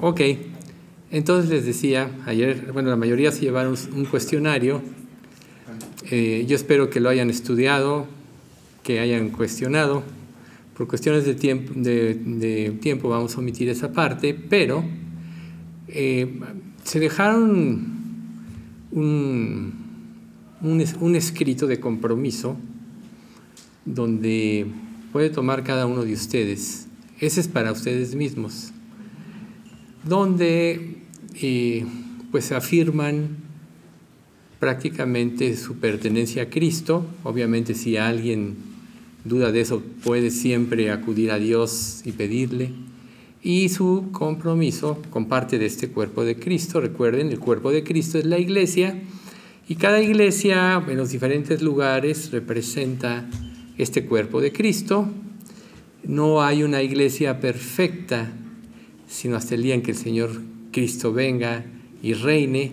Ok, entonces les decía, ayer, bueno, la mayoría se llevaron un cuestionario. Eh, yo espero que lo hayan estudiado, que hayan cuestionado. Por cuestiones de tiempo, de, tiempo vamos a omitir esa parte, pero eh, se dejaron un, un, escrito de compromiso donde puede tomar cada uno de ustedes. Ese es para ustedes mismos, donde eh, pues afirman prácticamente su pertenencia a Cristo. Obviamente si alguien duda de eso, puede siempre acudir a Dios y pedirle. Y su compromiso con parte de este cuerpo de Cristo. Recuerden, el cuerpo de Cristo es la iglesia y cada iglesia en los diferentes lugares representa este cuerpo de Cristo. No hay una iglesia perfecta, sino hasta el día en que el Señor Cristo venga y reine.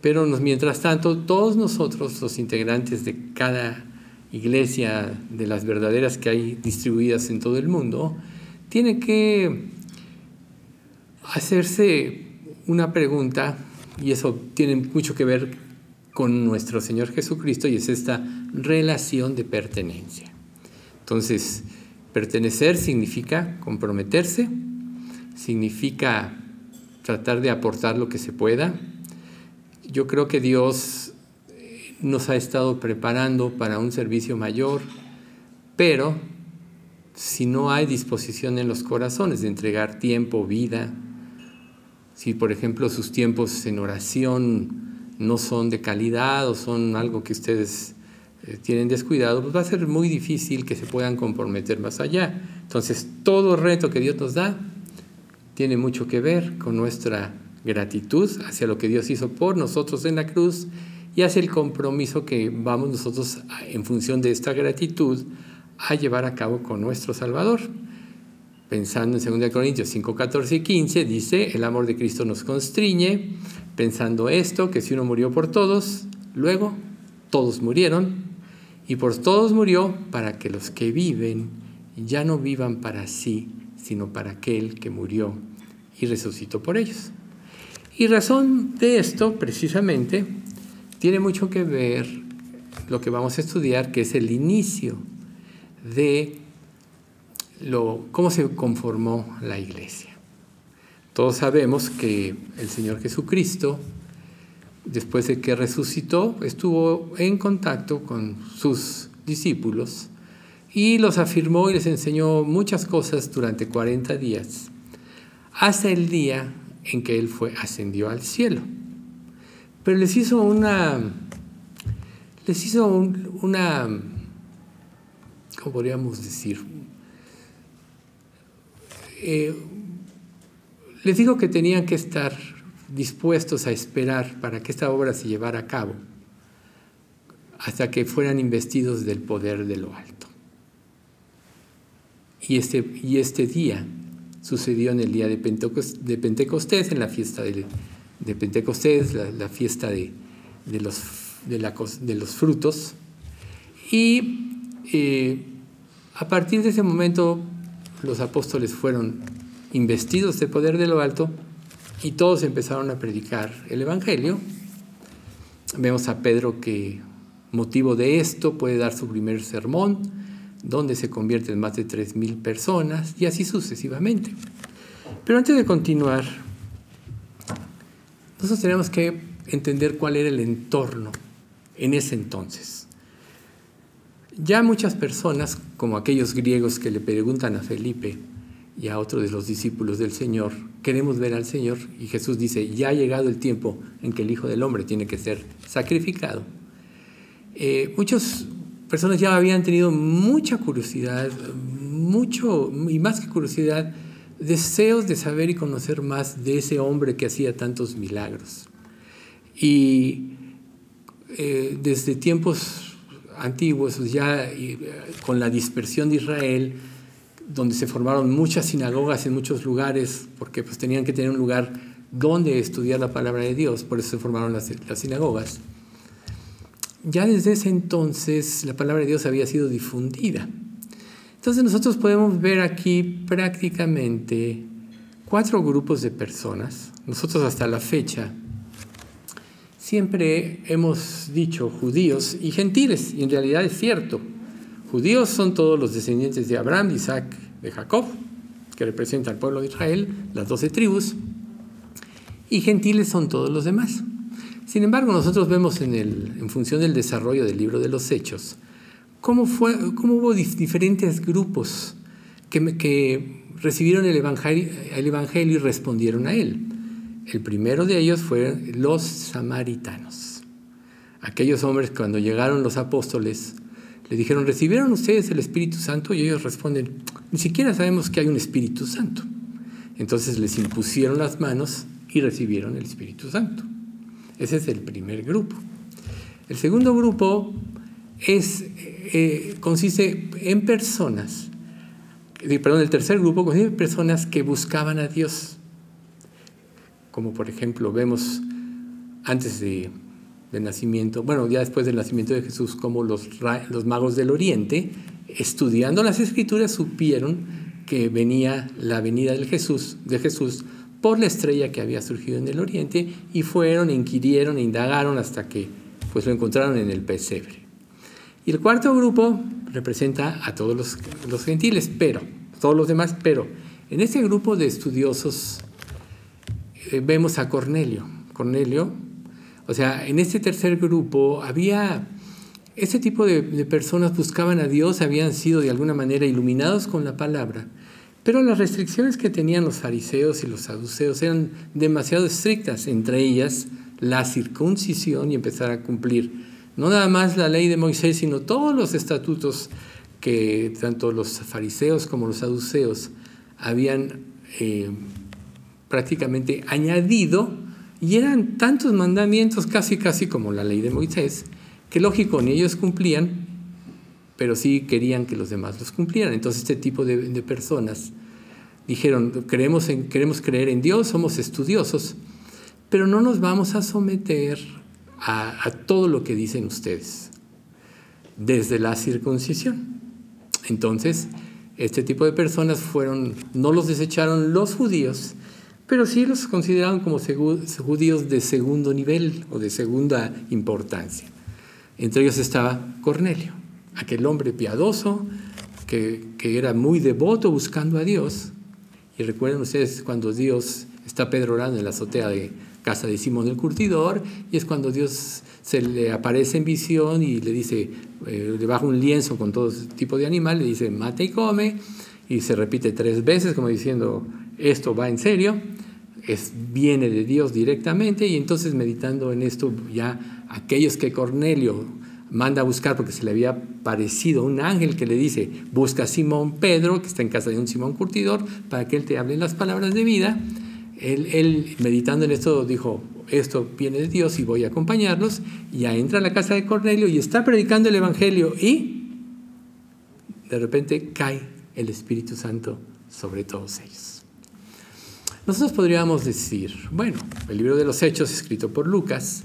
Pero mientras tanto, todos nosotros, los integrantes de cada iglesia de las verdaderas que hay distribuidas en todo el mundo, tiene que hacerse una pregunta, y eso tiene mucho que ver con nuestro Señor Jesucristo, y es esta relación de pertenencia. Entonces, pertenecer significa comprometerse, significa tratar de aportar lo que se pueda. Yo creo que Dios nos ha estado preparando para un servicio mayor, pero si no hay disposición en los corazones de entregar tiempo, vida, si por ejemplo sus tiempos en oración no son de calidad o son algo que ustedes eh, tienen descuidado, pues va a ser muy difícil que se puedan comprometer más allá. Entonces, todo reto que Dios nos da tiene mucho que ver con nuestra gratitud hacia lo que Dios hizo por nosotros en la cruz y hace el compromiso que vamos nosotros en función de esta gratitud a llevar a cabo con nuestro Salvador. Pensando en 2 Corintios 5, 14 y 15, dice, el amor de Cristo nos constriñe, pensando esto, que si uno murió por todos, luego todos murieron, y por todos murió para que los que viven ya no vivan para sí, sino para aquel que murió y resucitó por ellos. Y razón de esto, precisamente, tiene mucho que ver lo que vamos a estudiar, que es el inicio de lo, cómo se conformó la iglesia. Todos sabemos que el Señor Jesucristo, después de que resucitó, estuvo en contacto con sus discípulos y los afirmó y les enseñó muchas cosas durante 40 días, hasta el día en que Él fue, ascendió al cielo. Pero les hizo una, les hizo una, ¿cómo podríamos decir? Eh, les dijo que tenían que estar dispuestos a esperar para que esta obra se llevara a cabo hasta que fueran investidos del poder de lo alto. Y este, y este día sucedió en el día de Pentecostés, en la fiesta de Pentecostés, la, fiesta de, los, de, los, frutos. Y eh, a partir de ese momento los apóstoles fueron investidos de poder de lo alto y todos empezaron a predicar el Evangelio. Vemos a Pedro que motivo de esto puede dar su primer sermón, donde se convierten más de 3.000 personas y así sucesivamente. Pero antes de continuar, nosotros tenemos que entender cuál era el entorno en ese entonces. Ya muchas personas, como aquellos griegos que le preguntan a Felipe y a otro de los discípulos del Señor, queremos ver al Señor, y Jesús dice, ya ha llegado el tiempo en que el Hijo del Hombre tiene que ser sacrificado. Eh, muchas personas ya habían tenido mucha curiosidad, mucho, y más que curiosidad, deseos de saber y conocer más de ese hombre que hacía tantos milagros. Y eh, desde tiempos antiguos, ya eh, con la dispersión de Israel, donde se formaron muchas sinagogas en muchos lugares, porque pues tenían que tener un lugar donde estudiar la palabra de Dios, por eso se formaron las sinagogas. Ya desde ese entonces la palabra de Dios había sido difundida. Entonces nosotros podemos ver aquí prácticamente cuatro grupos de personas. Nosotros hasta la fecha siempre hemos dicho judíos y gentiles, y en realidad es cierto. Judíos son todos los descendientes de Abraham, Isaac, de Jacob, que representa al pueblo de Israel, las doce tribus, y gentiles son todos los demás. Sin embargo, nosotros vemos en, función del desarrollo del libro de los Hechos, cómo, hubo diferentes grupos que, que recibieron el evangelio, el evangelio y respondieron a él. El primero de ellos fue los samaritanos. Aquellos hombres cuando llegaron los apóstoles le dijeron, ¿recibieron ustedes el Espíritu Santo? Y ellos responden, ni siquiera sabemos que hay un Espíritu Santo. Entonces les impusieron las manos y recibieron el Espíritu Santo. Ese es el primer grupo. El segundo grupo es, eh, consiste en personas, perdón, el tercer grupo consiste en personas que buscaban a Dios. Como por ejemplo vemos antes de del nacimiento, bueno, ya después del nacimiento de Jesús, como los, los magos del Oriente, estudiando las escrituras, supieron que venía la venida de Jesús por la estrella que había surgido en el Oriente y fueron, inquirieron, indagaron hasta que pues, lo encontraron en el pesebre. Y el cuarto grupo representa a todos los, los gentiles, pero, todos los demás, pero en este grupo de estudiosos eh, vemos a Cornelio. Cornelio o sea, en este tercer grupo había, ese tipo de, personas buscaban a Dios, habían sido de alguna manera iluminados con la palabra, pero las restricciones que tenían los fariseos y los saduceos eran demasiado estrictas, entre ellas la circuncisión y empezar a cumplir no nada más la ley de Moisés, sino todos los estatutos que tanto los fariseos como los saduceos habían eh, prácticamente añadido y eran tantos mandamientos, casi casi como la ley de Moisés, que lógico, ni ellos cumplían, pero sí querían que los demás los cumplieran. Entonces este tipo de, personas dijeron, queremos, queremos creer en Dios, somos estudiosos, pero no nos vamos a someter a, a todo lo que dicen ustedes, desde la circuncisión. Entonces, este tipo de personas fueron, no los desecharon los judíos, pero sí los consideraban como judíos de segundo nivel o de segunda importancia. Entre ellos estaba Cornelio, aquel hombre piadoso que, era muy devoto buscando a Dios. Y recuerden ustedes cuando Dios está Pedro orando en la azotea de casa de Simón el Curtidor, y es cuando Dios se le aparece en visión y le dice, eh, le baja un lienzo con todo tipo de animal, le dice, mate y come, y se repite tres veces como diciendo, esto va en serio, es, viene de Dios directamente y entonces meditando en esto ya aquellos que Cornelio manda a buscar porque se le había parecido un ángel que le dice, busca a Simón Pedro, que está en casa de un Simón Curtidor, para que él te hable las palabras de vida. Él, él, meditando en esto dijo, esto viene de Dios y voy a acompañarlos. Ya entra a la casa de Cornelio y está predicando el Evangelio y de repente cae el Espíritu Santo sobre todos ellos. Nosotros podríamos decir, bueno, el libro de los Hechos, escrito por Lucas,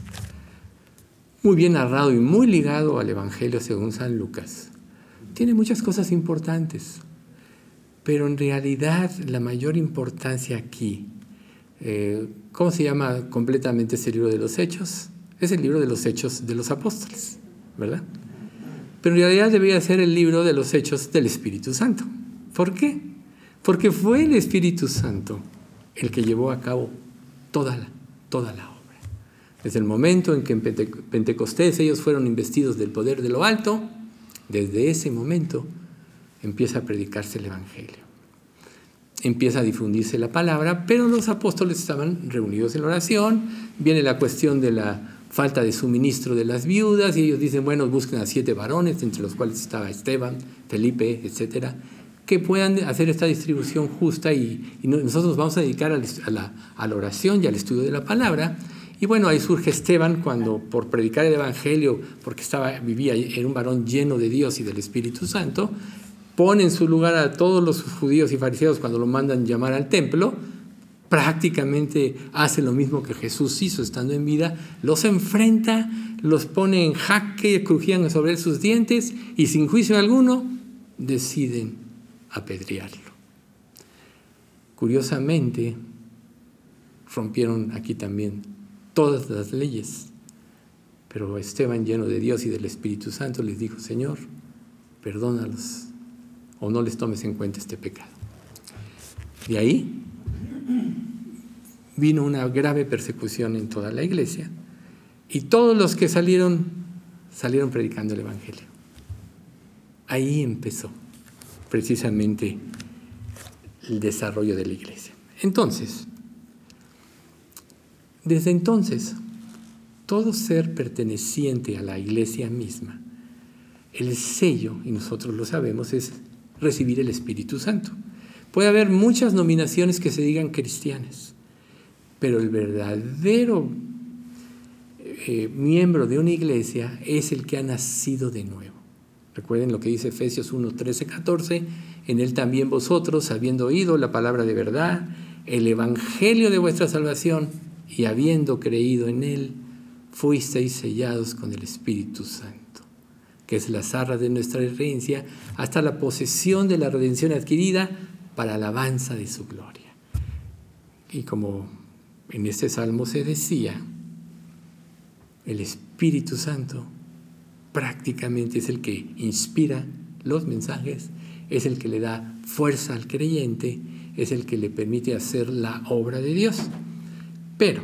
muy bien narrado y muy ligado al Evangelio según San Lucas, tiene muchas cosas importantes, pero en realidad la mayor importancia aquí, eh, ¿cómo se llama completamente ese libro de los Hechos? Es el libro de los Hechos de los Apóstoles, ¿verdad? Pero en realidad debería ser el libro de los Hechos del Espíritu Santo. ¿Por qué? Porque fue el Espíritu Santo el que llevó a cabo toda la, toda la obra. Desde el momento en que en Pentecostés ellos fueron investidos del poder de lo alto, desde ese momento empieza a predicarse el Evangelio. Empieza a difundirse la palabra, pero los apóstoles estaban reunidos en oración, viene la cuestión de la falta de suministro de las viudas y ellos dicen, bueno, busquen a siete varones, entre los cuales estaba Esteban, Felipe, etcétera, que puedan hacer esta distribución justa y, nosotros nos vamos a dedicar la, a la, oración y al estudio de la palabra. Y bueno, ahí surge Esteban cuando por predicar el Evangelio, porque estaba, vivía, era un varón lleno de Dios y del Espíritu Santo, pone en su lugar a todos los judíos y fariseos cuando lo mandan llamar al templo, prácticamente hace lo mismo que Jesús hizo estando en vida, los enfrenta, los pone en jaque, crujían sobre él sus dientes y sin juicio alguno deciden apedrearlo. Curiosamente, rompieron aquí también todas las leyes. Pero Esteban, lleno de Dios y del Espíritu Santo, les dijo, Señor, perdónalos o no les tomes en cuenta este pecado. De ahí vino una grave persecución en toda la iglesia y todos los que salieron, salieron predicando el Evangelio. Ahí empezó precisamente el desarrollo de la iglesia. Entonces, desde entonces, todo ser perteneciente a la iglesia misma, el sello, y nosotros lo sabemos, es recibir el Espíritu Santo. Puede haber muchas nominaciones que se digan cristianas, pero el verdadero eh, miembro de una iglesia es el que ha nacido de nuevo. Recuerden lo que dice Efesios 1, 13, 14. En él también vosotros, habiendo oído la palabra de verdad, el evangelio de vuestra salvación, y habiendo creído en él, fuisteis sellados con el Espíritu Santo, que es la zarra de nuestra herencia, hasta la posesión de la redención adquirida para alabanza de su gloria. Y como en este salmo se decía, el Espíritu Santo prácticamente es el que inspira los mensajes, es el que le da fuerza al creyente, es el que le permite hacer la obra de Dios. Pero,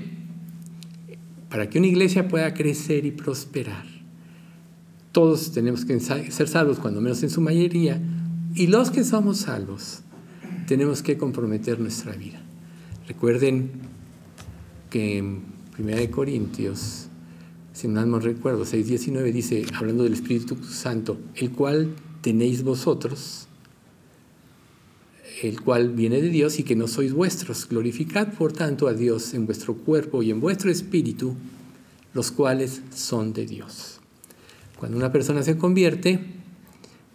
para que una iglesia pueda crecer y prosperar, todos tenemos que ser salvos, cuando menos en su mayoría, y los que somos salvos, tenemos que comprometer nuestra vida. Recuerden que en 1 Corintios si no me recuerdo, 6.19 dice, hablando del Espíritu Santo, el cual tenéis vosotros, el cual viene de Dios y que no sois vuestros. Glorificad, por tanto, a Dios en vuestro cuerpo y en vuestro espíritu, los cuales son de Dios. Cuando una persona se convierte,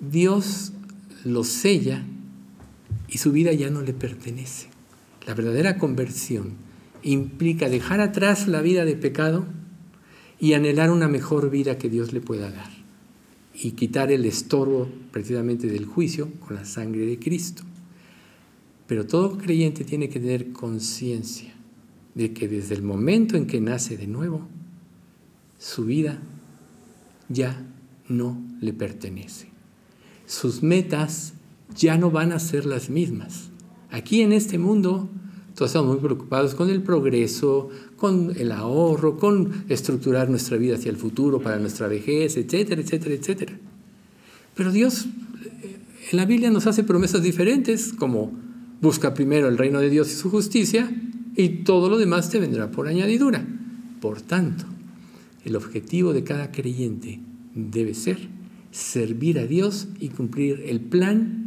Dios lo sella y su vida ya no le pertenece. La verdadera conversión implica dejar atrás la vida de pecado, y anhelar una mejor vida que Dios le pueda dar y quitar el estorbo precisamente del juicio con la sangre de Cristo. Pero todo creyente tiene que tener conciencia de que desde el momento en que nace de nuevo, su vida ya no le pertenece. Sus metas ya no van a ser las mismas. Aquí en este mundo todos estamos muy preocupados con el progreso, con el ahorro, con estructurar nuestra vida hacia el futuro para nuestra vejez, etcétera, etcétera, etcétera. Pero Dios eh, en la Biblia nos hace promesas diferentes, como busca primero el reino de Dios y su justicia, y todo lo demás te vendrá por añadidura. Por tanto, el objetivo de cada creyente debe ser servir a Dios y cumplir el plan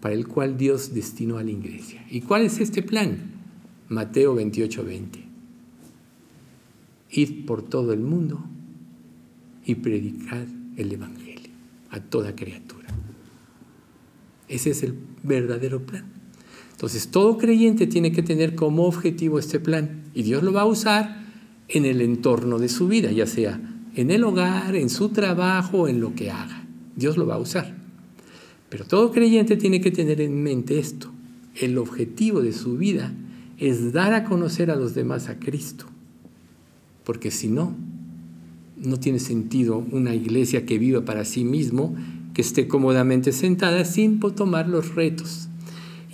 para el cual Dios destinó a la iglesia. ¿Y cuál es este plan? Mateo 28, 20. Id por todo el mundo y predicad el Evangelio a toda criatura. Ese es el verdadero plan. Entonces, todo creyente tiene que tener como objetivo este plan y Dios lo va a usar en el entorno de su vida, ya sea en el hogar, en su trabajo, en lo que haga. Dios lo va a usar. Pero todo creyente tiene que tener en mente esto. El objetivo de su vida es dar a conocer a los demás a Cristo. Porque si no, no tiene sentido una iglesia que viva para sí mismo, que esté cómodamente sentada sin tomar los retos.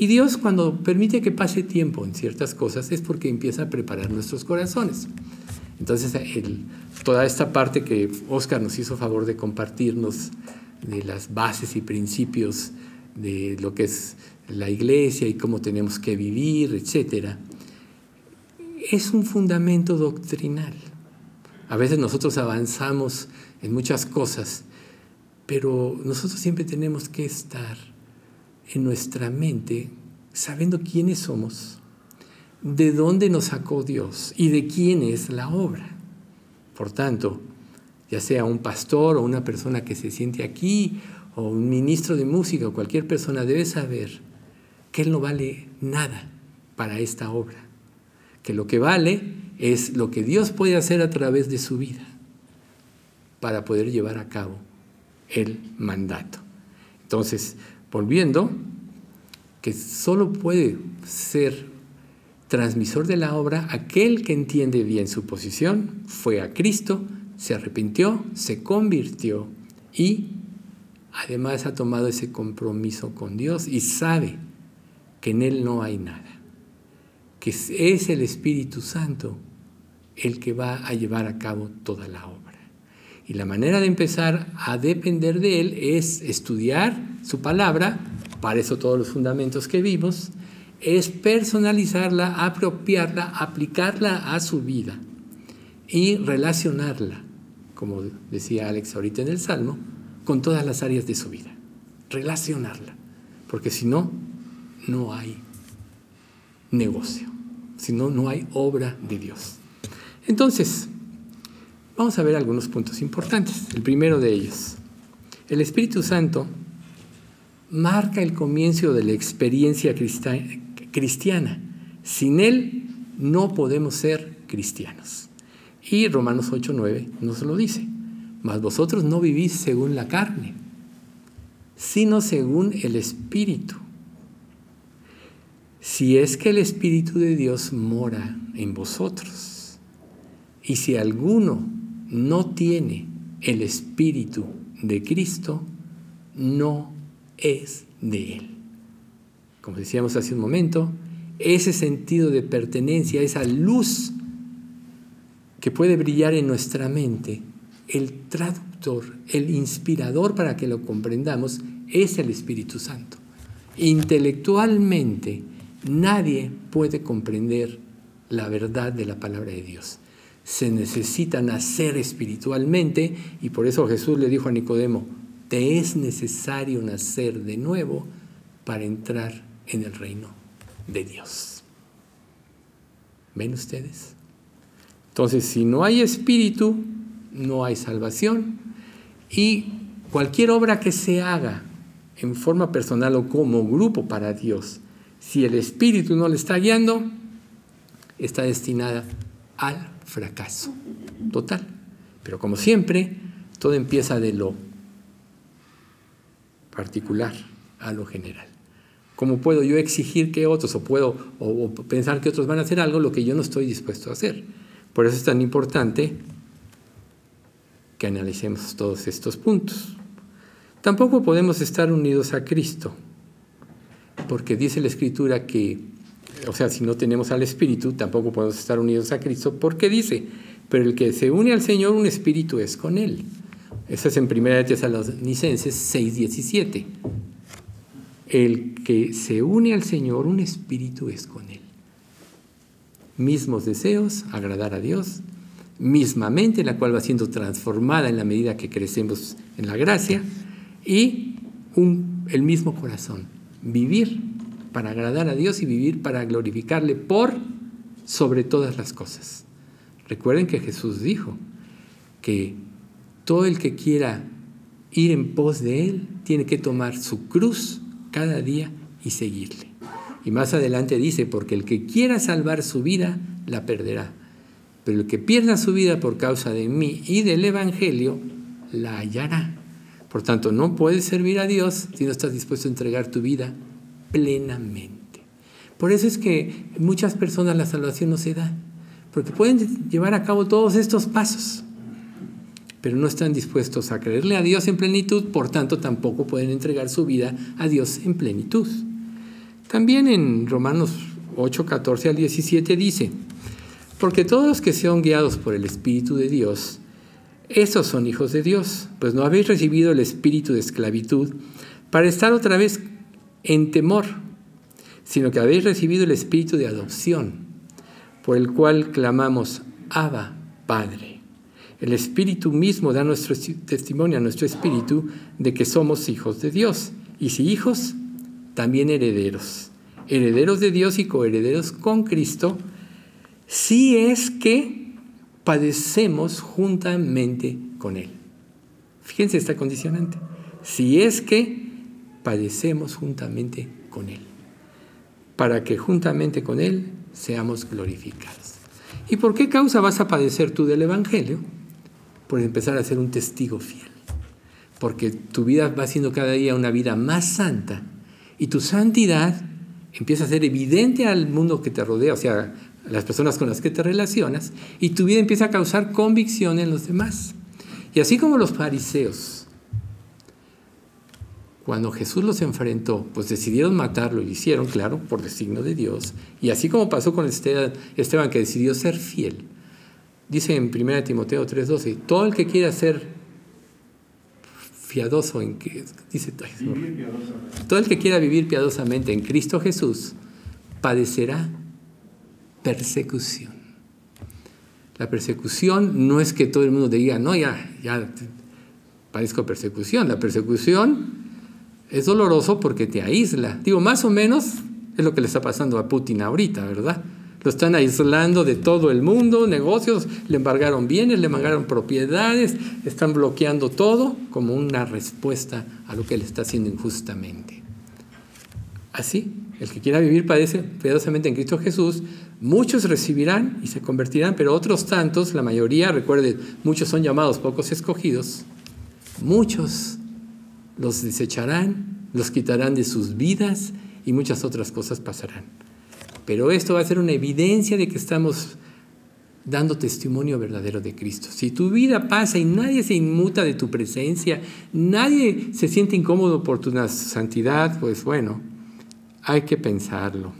Y Dios cuando permite que pase tiempo en ciertas cosas es porque empieza a preparar nuestros corazones. Entonces, toda esta parte que Oscar nos hizo favor de compartirnos de las bases y principios de lo que es la iglesia y cómo tenemos que vivir, etc., es un fundamento doctrinal. A veces nosotros avanzamos en muchas cosas, pero nosotros siempre tenemos que estar en nuestra mente sabiendo quiénes somos, de dónde nos sacó Dios y de quién es la obra. Por tanto, ya sea un pastor o una persona que se siente aquí, o un ministro de música o cualquier persona, debe saber que él no vale nada para esta obra, que lo que vale es lo que Dios puede hacer a través de su vida para poder llevar a cabo el mandato. Entonces, volviendo, que solo puede ser transmisor de la obra aquel que entiende bien su posición, fue a Cristo, se arrepintió, se convirtió y además ha tomado ese compromiso con Dios y sabe que en Él no hay nada, que es el Espíritu Santo el que va a llevar a cabo toda la obra. Y la manera de empezar a depender de Él es estudiar su palabra, para eso todos los fundamentos que vimos, es personalizarla, apropiarla, aplicarla a su vida y relacionarla, como decía Alex ahorita en el Salmo, con todas las áreas de su vida. Relacionarla, porque si no, no hay negocio, si no, no hay obra de Dios. Entonces, vamos a ver algunos puntos importantes. El primero de ellos, el Espíritu Santo marca el comienzo de la experiencia cristiana. Sin Él no podemos ser cristianos. Y Romanos 8:9 nos lo dice. Mas vosotros no vivís según la carne, sino según el Espíritu. Si es que el Espíritu de Dios mora en vosotros. Y si alguno no tiene el Espíritu de Cristo, no es de Él. Como decíamos hace un momento, ese sentido de pertenencia, esa luz que puede brillar en nuestra mente, el traductor, el inspirador para que lo comprendamos, es el Espíritu Santo. Intelectualmente, nadie puede comprender la verdad de la palabra de Dios. Se necesita nacer espiritualmente y por eso Jesús le dijo a Nicodemo, te es necesario nacer de nuevo para entrar en el reino de Dios. ¿Ven ustedes? Entonces, si no hay espíritu, no hay salvación y cualquier obra que se haga en forma personal o como grupo para Dios, si el espíritu no le está guiando, está destinada al fracaso total. Pero como siempre, todo empieza de lo particular a lo general. ¿Cómo puedo yo exigir que otros o puedo o, pensar que otros van a hacer algo lo que yo no estoy dispuesto a hacer? Por eso es tan importante que analicemos todos estos puntos. Tampoco podemos estar unidos a Cristo, porque dice la Escritura que, o sea, si no tenemos al Espíritu, tampoco podemos estar unidos a Cristo, porque dice, pero el que se une al Señor, un espíritu es con Él. Eso es en 1 de Tesalonicenses 6:17. El que se une al Señor, un espíritu es con Él. Mismos deseos, agradar a Dios, misma mente, la cual va siendo transformada en la medida que crecemos en la gracia, y el mismo corazón, vivir para agradar a Dios y vivir para glorificarle por sobre todas las cosas. Recuerden que Jesús dijo que todo el que quiera ir en pos de Él tiene que tomar su cruz cada día y seguirle. Y más adelante dice, porque el que quiera salvar su vida, la perderá. Pero el que pierda su vida por causa de mí y del Evangelio, la hallará. Por tanto, no puedes servir a Dios si no estás dispuesto a entregar tu vida plenamente. Por eso es que muchas personas la salvación no se da, porque pueden llevar a cabo todos estos pasos, pero no están dispuestos a creerle a Dios en plenitud, por tanto tampoco pueden entregar su vida a Dios en plenitud. También en Romanos 8, 14 al 17 dice, porque todos los que sean guiados por el Espíritu de Dios, esos son hijos de Dios, pues no habéis recibido el espíritu de esclavitud para estar otra vez en temor, sino que habéis recibido el espíritu de adopción, por el cual clamamos, Abba, Padre. El Espíritu mismo da nuestro testimonio a nuestro espíritu de que somos hijos de Dios. Y si hijos, también herederos. Herederos de Dios y coherederos con Cristo, si es que padecemos juntamente con Él. Fíjense esta condicionante. Si es que padecemos juntamente con Él. Para que juntamente con Él seamos glorificados. ¿Y por qué causa vas a padecer tú del Evangelio? por empezar a ser un testigo fiel. Porque tu vida va siendo cada día una vida más santa y tu santidad empieza a ser evidente al mundo que te rodea, o sea, a las personas con las que te relacionas, y tu vida empieza a causar convicción en los demás. Y así como los fariseos, cuando Jesús los enfrentó, pues decidieron matarlo y lo hicieron, claro, por designio de Dios. Y así como pasó con Esteban, Esteban que decidió ser fiel. Dice en 1 Timoteo 3:12, todo el que quiera ser piadoso en que dice todo el que quiera vivir piadosamente en Cristo Jesús padecerá persecución. La persecución no es que todo el mundo diga, no, ya, ya padezco persecución. La persecución es doloroso porque te aísla. Digo, más o menos es lo que le está pasando a Putin ahorita, ¿verdad? Lo están aislando de todo el mundo, negocios, le embargaron bienes, le embargaron propiedades, están bloqueando todo como una respuesta a lo que le está haciendo injustamente. Así, el que quiera vivir padece piadosamente en Cristo Jesús, muchos recibirán y se convertirán, pero otros tantos, la mayoría, recuerden, muchos son llamados, pocos escogidos, muchos los desecharán, los quitarán de sus vidas y muchas otras cosas pasarán. Pero esto va a ser una evidencia de que estamos dando testimonio verdadero de Cristo. Si tu vida pasa y nadie se inmuta de tu presencia, nadie se siente incómodo por tu santidad, pues bueno, hay que pensarlo.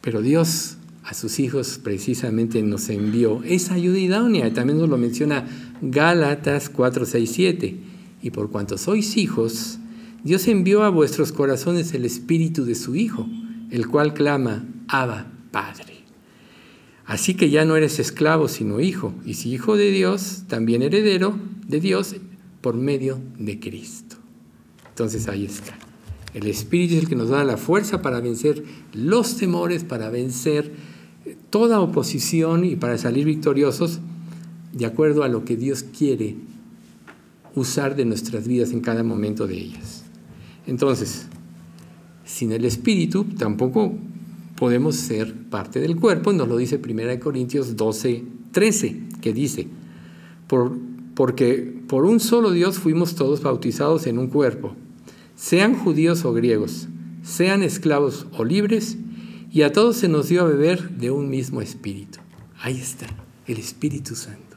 Pero Dios a sus hijos precisamente nos envió esa ayuda idónea. También nos lo menciona Gálatas 4, 6, 7 y por cuanto sois hijos, Dios envió a vuestros corazones el espíritu de su Hijo, el cual clama, Abba, Padre. Así que ya no eres esclavo, sino hijo, y si hijo de Dios, también heredero de Dios por medio de Cristo. Entonces ahí está. El Espíritu es el que nos da la fuerza para vencer los temores, para vencer toda oposición y para salir victoriosos de acuerdo a lo que Dios quiere usar de nuestras vidas en cada momento de ellas. Entonces, sin el Espíritu tampoco podemos ser parte del cuerpo, nos lo dice 1 Corintios 12, 13, que dice, por, porque por un solo Dios fuimos todos bautizados en un cuerpo, sean judíos o griegos, sean esclavos o libres, y a todos se nos dio a beber de un mismo espíritu. Ahí está, el Espíritu Santo.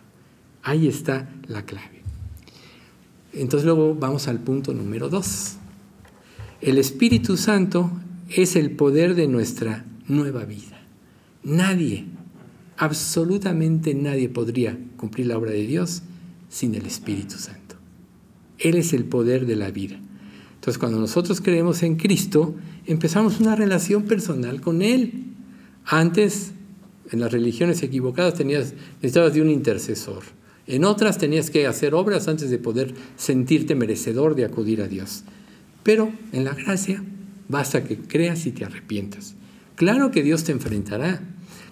Ahí está la clave. Entonces luego vamos al punto número dos. El Espíritu Santo es el poder de nuestra nueva vida. Nadie, absolutamente nadie podría cumplir la obra de Dios sin el Espíritu Santo. Él es el poder de la vida. Entonces cuando nosotros creemos en Cristo, empezamos una relación personal con Él. Antes, en las religiones equivocadas, tenías, necesitabas de un intercesor en otras tenías que hacer obras antes de poder sentirte merecedor de acudir a Dios. Pero en la gracia basta que creas y te arrepientas. Claro que Dios te enfrentará.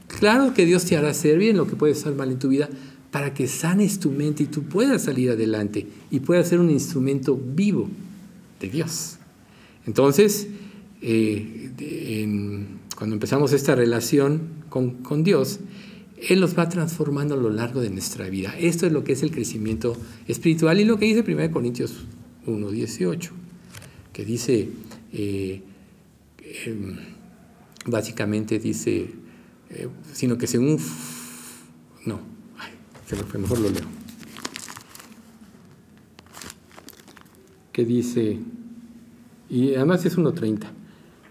Claro que Dios te hará hacer bien lo que puede estar mal en tu vida para que sanes tu mente y tú puedas salir adelante y puedas ser un instrumento vivo de Dios. Entonces, eh, cuando empezamos esta relación con, con Dios, él los va transformando a lo largo de nuestra vida. Esto es lo que es el crecimiento espiritual y lo que dice 1 Corintios 1.18, que dice, eh, em, básicamente dice, eh, sino que según... No, fue, mejor lo leo. Que dice, y además es 1.30,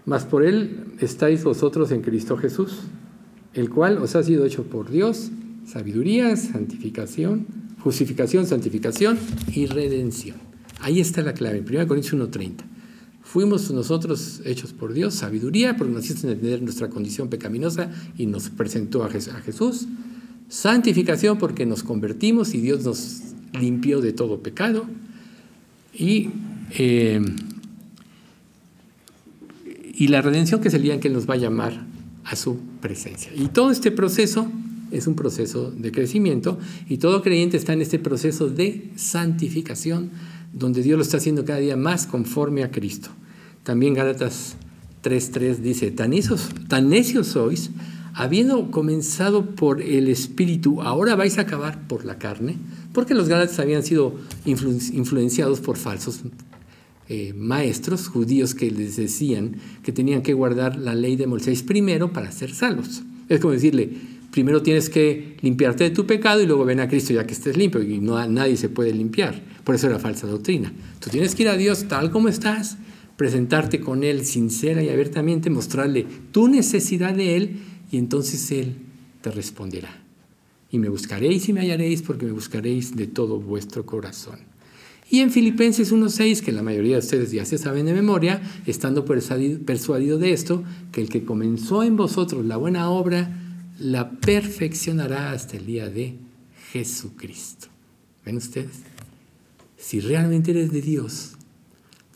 mas por él estáis vosotros en Cristo Jesús el cual os ha sido hecho por Dios, sabiduría, santificación, justificación, santificación y redención. Ahí está la clave, 1 Corintios 1.30. Fuimos nosotros hechos por Dios, sabiduría, porque nos hizo entender nuestra condición pecaminosa y nos presentó a Jesús. Santificación, porque nos convertimos y Dios nos limpió de todo pecado. Y, eh, y la redención, que es el día en que Él nos va a llamar a su presencia. Y todo este proceso es un proceso de crecimiento y todo creyente está en este proceso de santificación donde Dios lo está haciendo cada día más conforme a Cristo. También Gálatas 3.3 dice, tan, tan necios sois, habiendo comenzado por el Espíritu, ahora vais a acabar por la carne, porque los Gálatas habían sido influenciados por falsos eh, maestros judíos que les decían que tenían que guardar la ley de Moisés primero para ser salvos. Es como decirle, primero tienes que limpiarte de tu pecado y luego ven a Cristo ya que estés limpio y no, nadie se puede limpiar. Por eso era falsa doctrina. Tú tienes que ir a Dios tal como estás, presentarte con Él sincera y abiertamente, mostrarle tu necesidad de Él y entonces Él te responderá. Y me buscaréis y me hallaréis porque me buscaréis de todo vuestro corazón. Y en Filipenses 1.6, que la mayoría de ustedes ya se saben de memoria, estando persuadido, de esto, que el que comenzó en vosotros la buena obra, la perfeccionará hasta el día de Jesucristo. ¿Ven ustedes? Si realmente eres de Dios,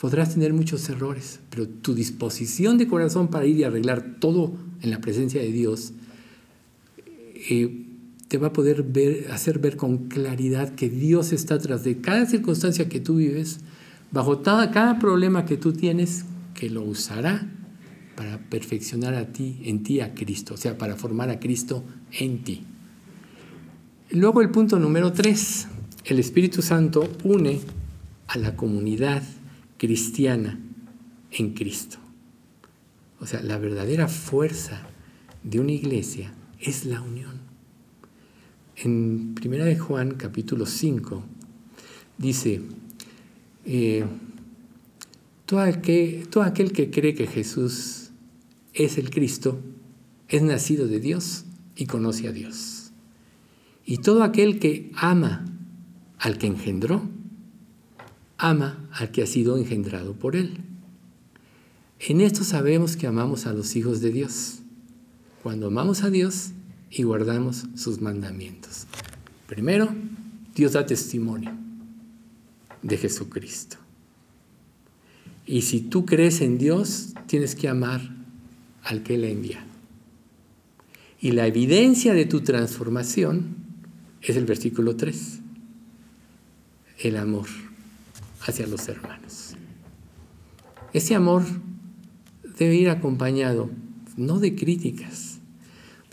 podrás tener muchos errores, pero tu disposición de corazón para ir y arreglar todo en la presencia de Dios eh, te va a poder hacer ver con claridad que Dios está atrás de cada circunstancia que tú vives, bajo cada problema que tú tienes, que lo usará para perfeccionar a ti, en ti a Cristo, o sea, para formar a Cristo en ti. Luego el punto número tres, el Espíritu Santo une a la comunidad cristiana en Cristo. O sea, la verdadera fuerza de una iglesia es la unión. En 1 de Juan capítulo 5 dice, eh, todo aquel que cree que Jesús es el Cristo, es nacido de Dios y conoce a Dios. Y todo aquel que ama al que engendró, ama al que ha sido engendrado por él. En esto sabemos que amamos a los hijos de Dios, cuando amamos a Dios y guardamos sus mandamientos. Primero, Dios da testimonio de Jesucristo. Y si tú crees en Dios, tienes que amar al que le envía. Y la evidencia de tu transformación es el versículo 3, el amor hacia los hermanos. Ese amor debe ir acompañado no de críticas,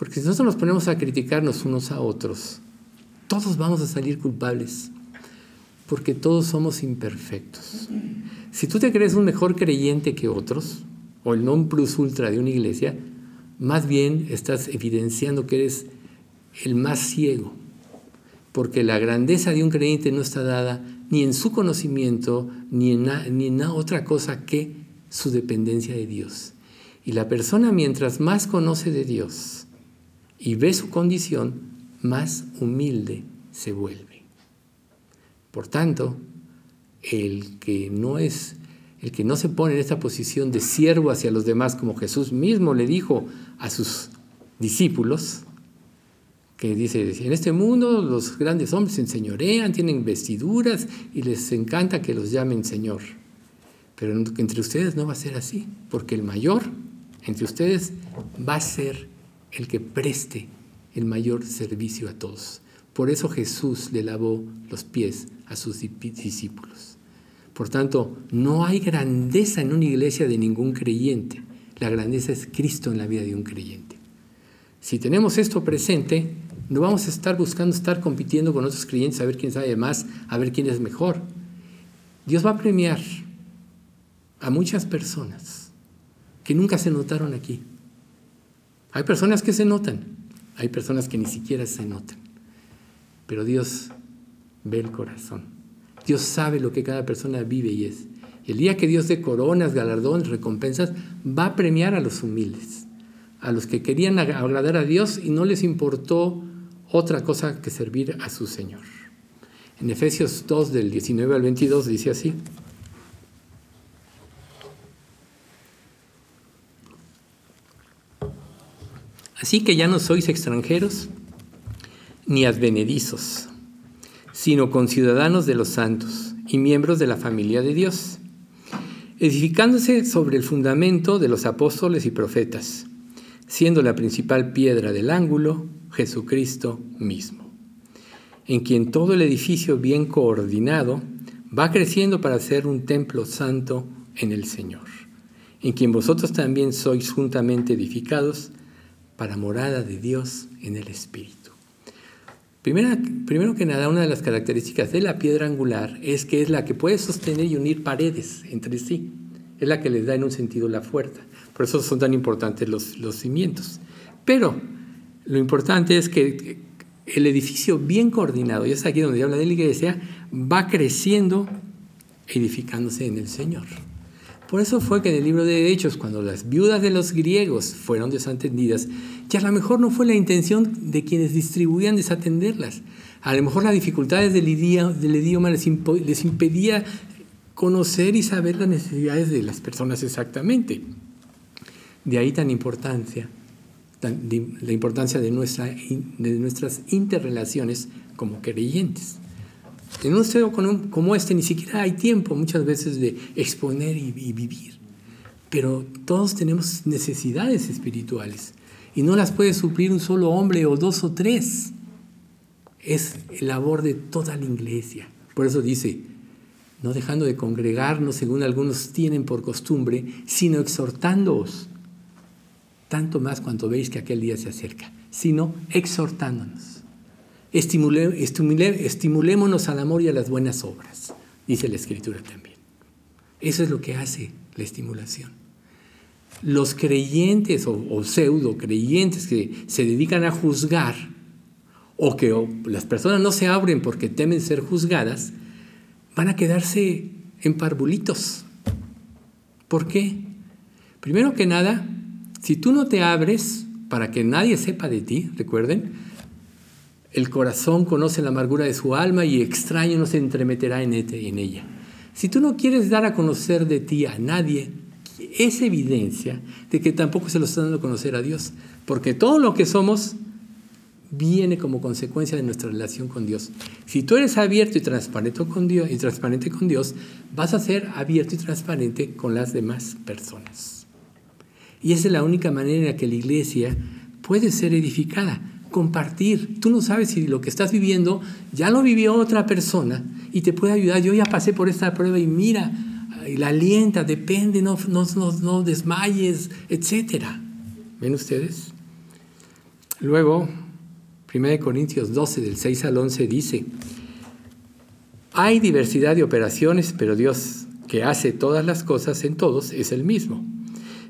porque si nosotros nos ponemos a criticarnos unos a otros, todos vamos a salir culpables, porque todos somos imperfectos. Si tú te crees un mejor creyente que otros, o el non plus ultra de una iglesia, más bien estás evidenciando que eres el más ciego, porque la grandeza de un creyente no está dada ni en su conocimiento, ni en, ni en otra cosa que su dependencia de Dios. Y la persona mientras más conoce de Dios y ve su condición, más humilde se vuelve. Por tanto, el que no es el que no se pone en esta posición de siervo hacia los demás, como Jesús mismo le dijo a sus discípulos, que dice, en este mundo los grandes hombres se enseñorean, tienen vestiduras y les encanta que los llamen Señor. Pero entre ustedes no va a ser así, porque el mayor entre ustedes va a ser el que preste el mayor servicio a todos. Por eso Jesús le lavó los pies a sus discípulos. Por tanto, no hay grandeza en una iglesia de ningún creyente. La grandeza es Cristo en la vida de un creyente. Si tenemos esto presente, no vamos a estar buscando estar compitiendo con otros creyentes a ver quién sabe más, a ver quién es mejor. Dios va a premiar a muchas personas que nunca se notaron aquí. Hay personas que se notan, hay personas que ni siquiera se notan, pero Dios ve el corazón. Dios sabe lo que cada persona vive y es. el día que Dios dé coronas, galardones, recompensas, va a premiar a los humildes, a los que querían agradar a Dios y no les importó otra cosa que servir a su Señor. En Efesios 2 del 19 al 22 dice así. Así que ya no sois extranjeros ni advenedizos sino conciudadanos de los santos y miembros de la familia de Dios, edificándose sobre el fundamento de los apóstoles y profetas, siendo la principal piedra del ángulo Jesucristo mismo, en quien todo el edificio bien coordinado va creciendo para ser un templo santo en el Señor, en quien vosotros también sois juntamente edificados para morada de Dios en el Espíritu. Primero, primero que nada, una de las características de la piedra angular es que es la que puede sostener y unir paredes entre sí. Es la que les da en un sentido la fuerza. Por eso son tan importantes los, los cimientos. Pero lo importante es que el edificio bien coordinado, y es aquí donde habla de la iglesia, va creciendo, edificándose en el Señor. Por eso fue que en el libro de Hechos, cuando las viudas de los griegos fueron desatendidas, ya a lo mejor no fue la intención de quienes distribuían desatenderlas. A lo mejor las dificultades del idioma, les, les impedía conocer y saber las necesidades de las personas exactamente. De ahí tan importancia, la importancia de nuestras interrelaciones como creyentes. En un estado como este ni siquiera hay tiempo muchas veces de exponer y, vivir. Pero todos tenemos necesidades espirituales y no las puede suplir un solo hombre o dos o tres. Es el labor de toda la iglesia. Por eso dice, no dejando de congregarnos según algunos tienen por costumbre, sino exhortándoos, tanto más cuanto veis que aquel día se acerca, sino exhortándonos estimulémonos al amor y a las buenas obras, dice la Escritura también. Eso es lo que hace la estimulación. Los creyentes o, pseudo creyentes que se dedican a juzgar o que las personas no se abren porque temen ser juzgadas, van a quedarse en parvulitos. ¿Por qué? Primero que nada, si tú no te abres para que nadie sepa de ti, recuerden, el corazón conoce la amargura de su alma y extraño no se entremeterá en, en ella. Si tú no quieres dar a conocer de ti a nadie, es evidencia de que tampoco se lo está dando a conocer a Dios, porque todo lo que somos viene como consecuencia de nuestra relación con Dios. Si tú eres abierto y transparente con Dios, y transparente con Dios, vas a ser abierto y transparente con las demás personas. Y esa es la única manera en la que la iglesia puede ser edificada compartir. Tú no sabes si lo que estás viviendo ya lo vivió otra persona y te puede ayudar. Yo ya pasé por esta prueba y mira, la alienta, depende, no, no, no, desmayes, etc. ¿Ven ustedes? Luego, 1 Corintios 12, del 6 al 11 dice, hay diversidad de operaciones, pero Dios que hace todas las cosas en todos es el mismo.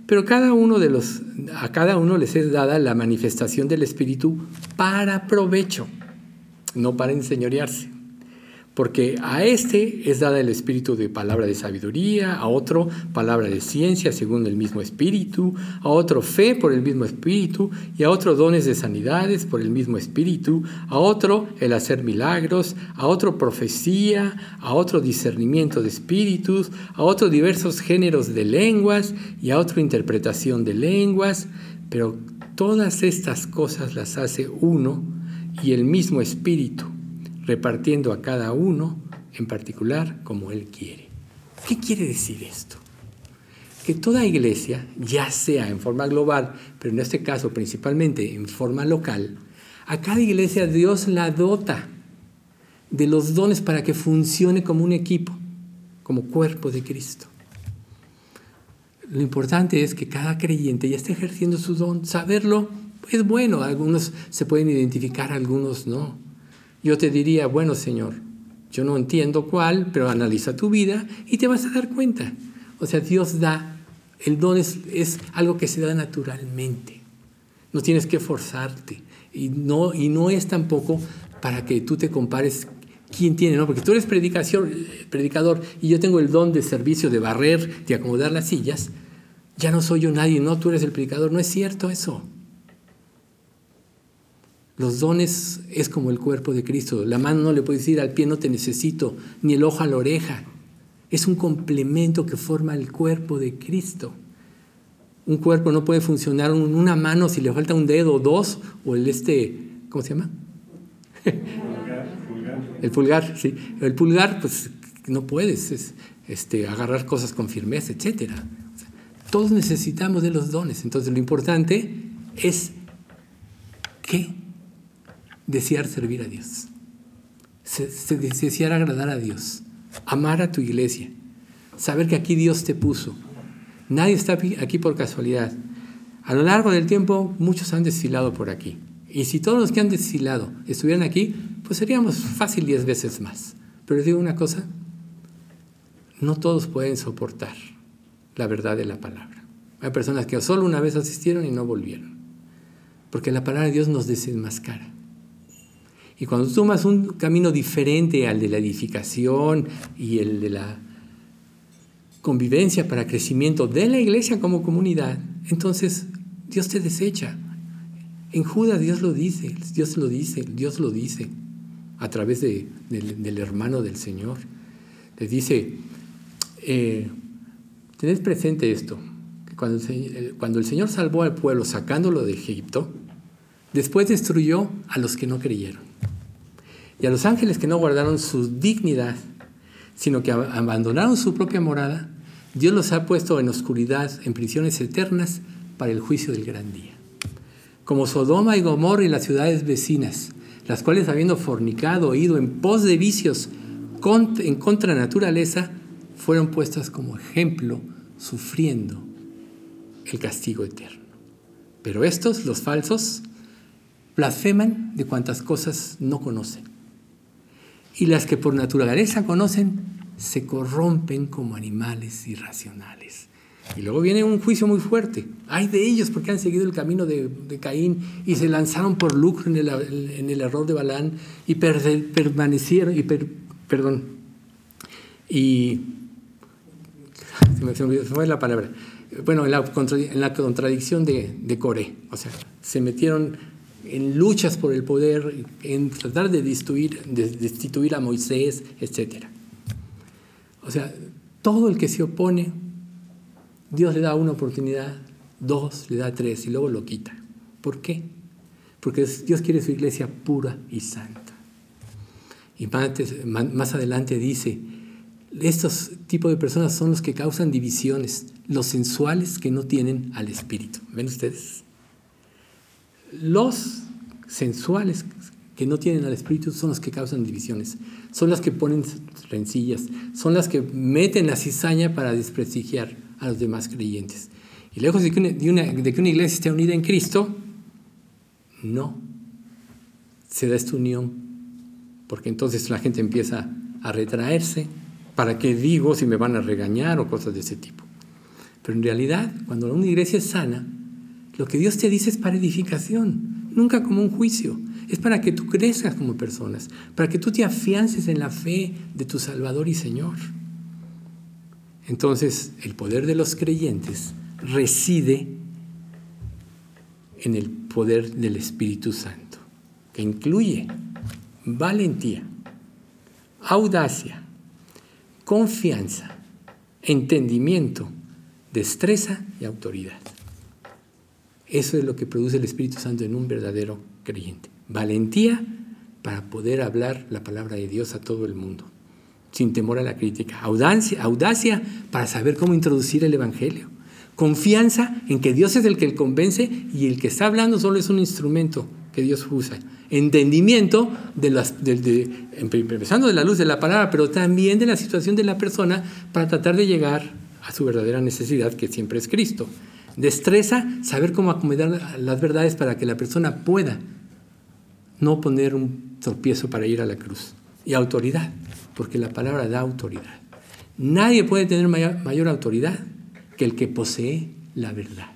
Pero cada uno de los, a cada uno les es dada la manifestación del Espíritu para provecho, no para enseñorearse. Porque a este es dada el espíritu de palabra de sabiduría, a otro palabra de ciencia según el mismo espíritu, a otro fe por el mismo espíritu, y a otro dones de sanidades por el mismo espíritu, a otro el hacer milagros, a otro profecía, a otro discernimiento de espíritus, a otro diversos géneros de lenguas y a otro interpretación de lenguas. Pero todas estas cosas las hace uno y el mismo espíritu repartiendo a cada uno en particular como Él quiere. ¿Qué quiere decir esto? Que toda iglesia, ya sea en forma global, pero en este caso principalmente en forma local, a cada iglesia Dios la dota de los dones para que funcione como un equipo, como cuerpo de Cristo. Lo importante es que cada creyente ya esté ejerciendo su don. Saberlo es bueno. Algunos se pueden identificar, algunos no. Yo te diría, bueno Señor, yo no entiendo cuál, pero analiza tu vida y te vas a dar cuenta. O sea, Dios da, el don es, algo que se da naturalmente. No tienes que forzarte. Y no, y no es tampoco para que tú te compares quién tiene, ¿no? Porque tú eres predicador y yo tengo el don de servicio de barrer, de acomodar las sillas. Ya no soy yo nadie, no, tú eres el predicador. No es cierto eso. Los dones es como el cuerpo de Cristo. La mano no le puede decir al pie no te necesito, ni el ojo a la oreja. Es un complemento que forma el cuerpo de Cristo. Un cuerpo no puede funcionar una mano si le falta un dedo o dos, o el este, ¿cómo se llama? El pulgar, sí. El pulgar, pues no puedes este, agarrar cosas con firmeza, etc. todos necesitamos de los dones. Entonces lo importante es que desear servir a Dios, desear agradar a Dios, amar a tu iglesia, saber que aquí Dios te puso. Nadie está aquí por casualidad. A lo largo del tiempo muchos han desfilado por aquí Y si todos los que han deshilado estuvieran aquí, pues seríamos fácil diez veces más. Pero les digo una cosa, no todos pueden soportar la verdad de la palabra. Hay personas que solo una vez asistieron y no volvieron. Porque la palabra de Dios nos desenmascara. Y cuando tú tomas un camino diferente al de la edificación y el de la convivencia para crecimiento de la iglesia como comunidad, entonces Dios te desecha. En Judas Dios lo dice, Dios lo dice, Dios lo dice a través del, hermano del Señor. Le dice, eh, tened presente esto, que el, cuando el Señor salvó al pueblo sacándolo de Egipto, después destruyó a los que no creyeron. Y a los ángeles que no guardaron su dignidad, sino que abandonaron su propia morada, Dios los ha puesto en oscuridad, en prisiones eternas, para el juicio del gran día. Como Sodoma y Gomorra y las ciudades vecinas, las cuales habiendo fornicado, ido en pos de vicios en contra naturaleza, fueron puestas como ejemplo, sufriendo el castigo eterno. Pero estos, los falsos, blasfeman de cuantas cosas no conocen. Y las que por naturaleza conocen, se corrompen como animales irracionales. Y luego viene un juicio muy fuerte. Hay de ellos porque han seguido el camino de, Caín y se lanzaron por lucro en el, error de Balán y permanecieron, y perdón, y se me, fue la palabra. Bueno, en la, contradicción de, de Coré. O sea, se metieron en luchas por el poder, en tratar de destituir, de destituir a Moisés, etc. O sea, todo el que se opone Dios le da una oportunidad, dos, le da tres y luego lo quita. ¿Por qué? Porque Dios quiere su iglesia pura y santa. Y más adelante dice, estos tipos de personas son los que causan divisiones, los sensuales que no tienen al Espíritu. ¿Ven ustedes? Los sensuales que no tienen al Espíritu son los que causan divisiones, son las que ponen rencillas, son las que meten la cizaña para desprestigiar a los demás creyentes. Y lejos de que una, iglesia esté unida en Cristo, no se da esta unión, porque entonces la gente empieza a retraerse, ¿para qué digo si me van a regañar o cosas de ese tipo? Pero en realidad, cuando una iglesia es sana, lo que Dios te dice es para edificación, nunca como un juicio. Es para que tú crezcas como personas, para que tú te afiances en la fe de tu Salvador y Señor. Entonces, el poder de los creyentes reside en el poder del Espíritu Santo, que incluye valentía, audacia, confianza, entendimiento, destreza y autoridad. Eso es lo que produce el Espíritu Santo en un verdadero creyente. Valentía para poder hablar la palabra de Dios a todo el mundo sin temor a la crítica. Audacia, audacia para saber cómo introducir el Evangelio. Confianza en que Dios es el que convence y el que está hablando solo es un instrumento que Dios usa. Entendimiento, de las, empezando de la luz de la palabra, pero también de la situación de la persona para tratar de llegar a su verdadera necesidad, que siempre es Cristo. Destreza, saber cómo acomodar las verdades para que la persona pueda no poner un tropiezo para ir a la cruz. Y autoridad, porque la palabra da autoridad. Nadie puede tener mayor, autoridad que el que posee la verdad.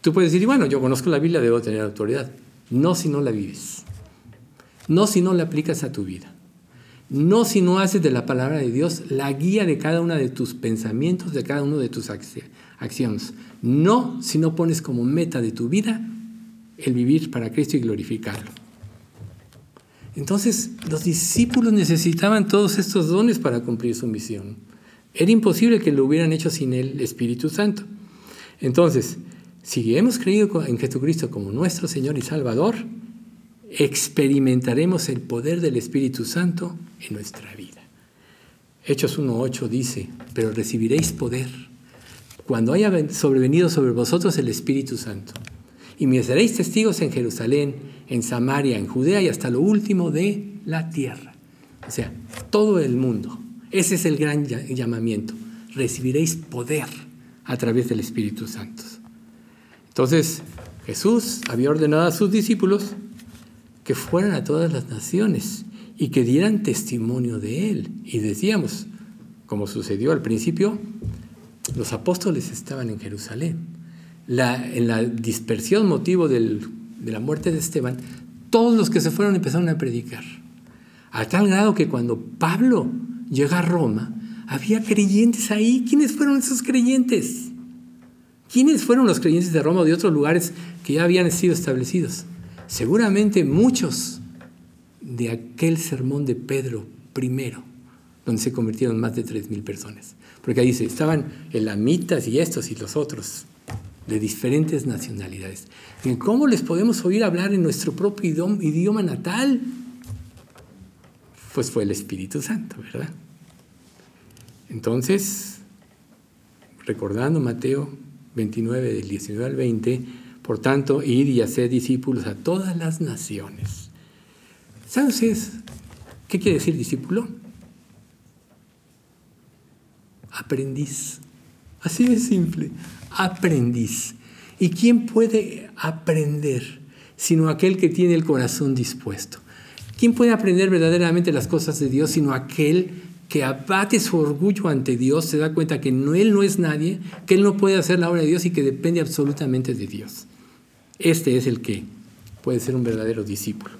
Tú puedes decir, bueno, yo conozco la Biblia, debo tener autoridad. No si no la vives. No si no la aplicas a tu vida. No si no haces de la palabra de Dios la guía de cada uno de tus pensamientos, de cada uno de tus acciones. No si no pones como meta de tu vida el vivir para Cristo y glorificarlo. Entonces los discípulos necesitaban todos estos dones para cumplir su misión. Era imposible que lo hubieran hecho sin el Espíritu Santo. Entonces, si hemos creído en Jesucristo como nuestro Señor y Salvador, experimentaremos el poder del Espíritu Santo en nuestra vida. Hechos 1.8 dice, pero recibiréis poder cuando haya sobrevenido sobre vosotros el Espíritu Santo y me seréis testigos en Jerusalén, en Samaria, en Judea y hasta lo último de la tierra. O sea, todo el mundo. Ese es el gran llamamiento. Recibiréis poder a través del Espíritu Santo. Entonces, Jesús había ordenado a sus discípulos que fueran a todas las naciones y que dieran testimonio de Él. Y decíamos, como sucedió al principio, los apóstoles estaban en Jerusalén. en la dispersión motivo de la muerte de Esteban, todos los que se fueron empezaron a predicar. A tal grado que cuando Pablo llega a Roma, había creyentes ahí. ¿Quiénes fueron esos creyentes? ¿Quiénes fueron los creyentes de Roma o de otros lugares que ya habían sido establecidos? Seguramente muchos de aquel sermón de Pedro primero, donde se convirtieron más de 3.000 personas. Porque ahí dice, estaban elamitas y estos y los otros, de diferentes nacionalidades. ¿Cómo les podemos oír hablar en nuestro propio idioma natal? Pues fue el Espíritu Santo, ¿verdad? Entonces, recordando Mateo 29, del 19 al 20, por tanto, ir y hacer discípulos a todas las naciones. ¿Saben ustedes qué quiere decir discípulo? Aprendiz. Así de simple. Aprendiz. ¿Y quién puede aprender sino aquel que tiene el corazón dispuesto? ¿Quién puede aprender verdaderamente las cosas de Dios sino aquel que abate su orgullo ante Dios, se da cuenta que no, Él no es nadie, que Él no puede hacer la obra de Dios y que depende absolutamente de Dios? Este es el que puede ser un verdadero discípulo.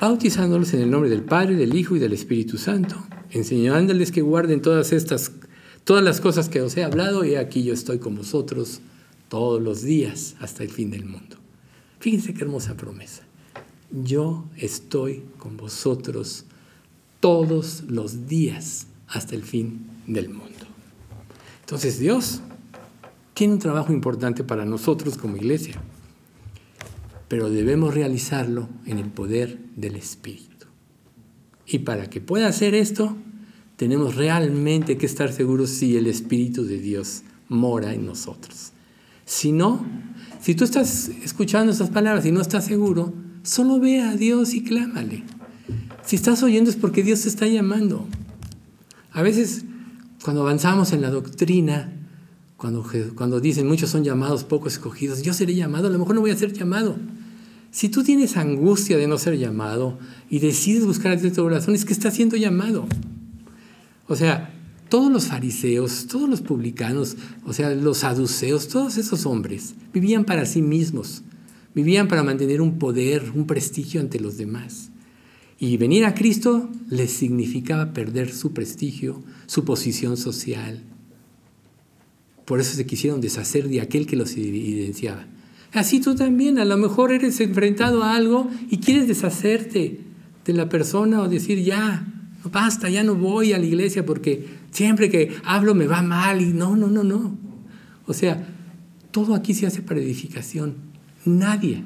Bautizándolos en el nombre del Padre, del Hijo y del Espíritu Santo, enseñándoles que guarden todas estas, todas las cosas que os he hablado, y aquí yo estoy con vosotros todos los días hasta el fin del mundo. Fíjense qué hermosa promesa. Yo estoy con vosotros todos los días hasta el fin del mundo. Entonces Dios tiene un trabajo importante para nosotros como iglesia, pero debemos realizarlo en el poder del Espíritu. Y para que pueda hacer esto, tenemos realmente que estar seguros si el Espíritu de Dios mora en nosotros. Si no, si tú estás escuchando estas palabras y no estás seguro, solo ve a Dios y clámale. Si estás oyendo es porque Dios te está llamando. A veces, cuando avanzamos en la doctrina, cuando, cuando dicen muchos son llamados, pocos escogidos, yo seré llamado, a lo mejor no voy a ser llamado. Si tú tienes angustia de no ser llamado y decides buscar a Dios de tu corazón, es que estás siendo llamado. O sea, todos los fariseos, todos los publicanos, o sea, los saduceos, todos esos hombres vivían para sí mismos, vivían para mantener un poder, un prestigio ante los demás. Y venir a Cristo les significaba perder su prestigio, su posición social. Por eso se quisieron deshacer de aquel que los evidenciaba. Así tú también, a lo mejor eres enfrentado a algo y quieres deshacerte de la persona o decir, ya, no basta, ya no voy a la iglesia porque siempre que hablo me va mal y no, no, no, no. O sea, todo aquí se hace para edificación. Nadie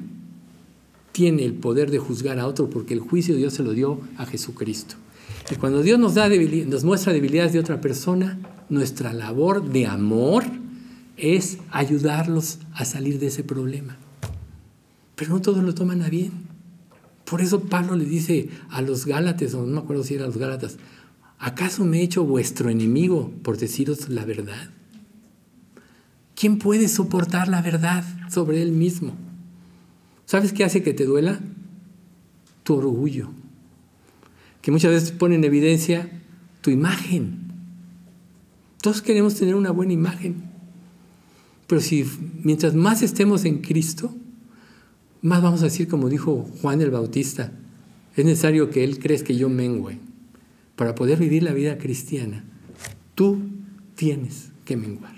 tiene el poder de juzgar a otro porque el juicio Dios se lo dio a Jesucristo. Y cuando Dios nos, da nos muestra debilidades de otra persona, nuestra labor de amor es ayudarlos a salir de ese problema. Pero no todos lo toman a bien. Por eso Pablo le dice a los Gálatas, o no me acuerdo si eran los Gálatas, ¿acaso me he hecho vuestro enemigo por deciros la verdad? ¿Quién puede soportar la verdad sobre él mismo? ¿Sabes qué hace que te duela? Tu orgullo, que muchas veces pone en evidencia tu imagen. Todos queremos tener una buena imagen, pero si mientras más estemos en Cristo, más vamos a decir como dijo Juan el Bautista, es necesario que Él crezca que yo mengüe. Para poder vivir la vida cristiana, tú tienes que menguar.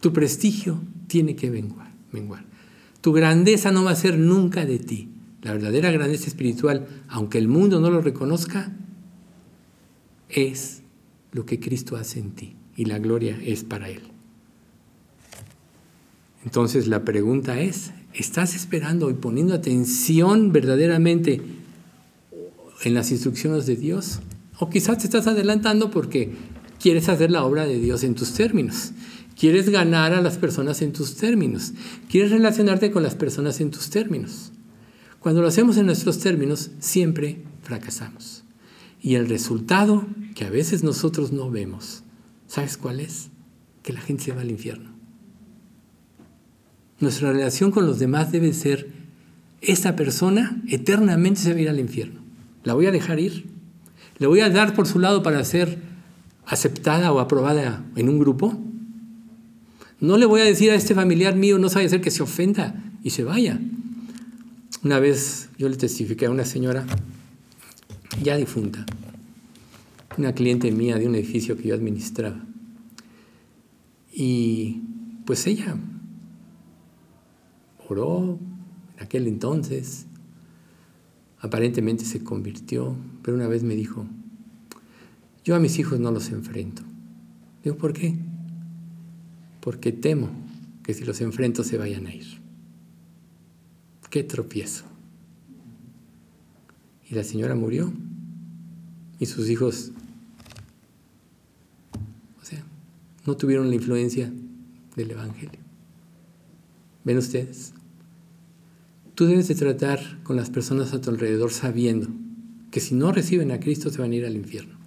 Tu prestigio tiene que menguar. menguar. Tu grandeza no va a ser nunca de ti. La verdadera grandeza espiritual, aunque el mundo no lo reconozca, es lo que Cristo hace en ti y la gloria es para Él. Entonces la pregunta es, ¿estás esperando y poniendo atención verdaderamente en las instrucciones de Dios? O quizás te estás adelantando porque quieres hacer la obra de Dios en tus términos. Quieres ganar a las personas en tus términos. Quieres relacionarte con las personas en tus términos. Cuando lo hacemos en nuestros términos, siempre fracasamos. Y el resultado, que a veces nosotros no vemos, ¿sabes cuál es? Que la gente se va al infierno. Nuestra relación con los demás debe ser, esta persona eternamente se va a ir al infierno. ¿La voy a dejar ir? ¿Le voy a dar por su lado para ser aceptada o aprobada en un grupo? No le voy a decir a este familiar mío, no sabe hacer que se ofenda y se vaya. Una vez yo le testifiqué a una señora ya difunta, una cliente mía de un edificio que yo administraba. Y pues ella oró en aquel entonces, aparentemente se convirtió, pero una vez me dijo, yo a mis hijos no los enfrento. Digo, ¿por qué? Porque temo que si los enfrento se vayan a ir. Qué tropiezo. Y la señora murió y sus hijos, o sea, no tuvieron la influencia del Evangelio. ¿Ven ustedes? Tú debes de tratar con las personas a tu alrededor sabiendo que si no reciben a Cristo se van a ir al infierno.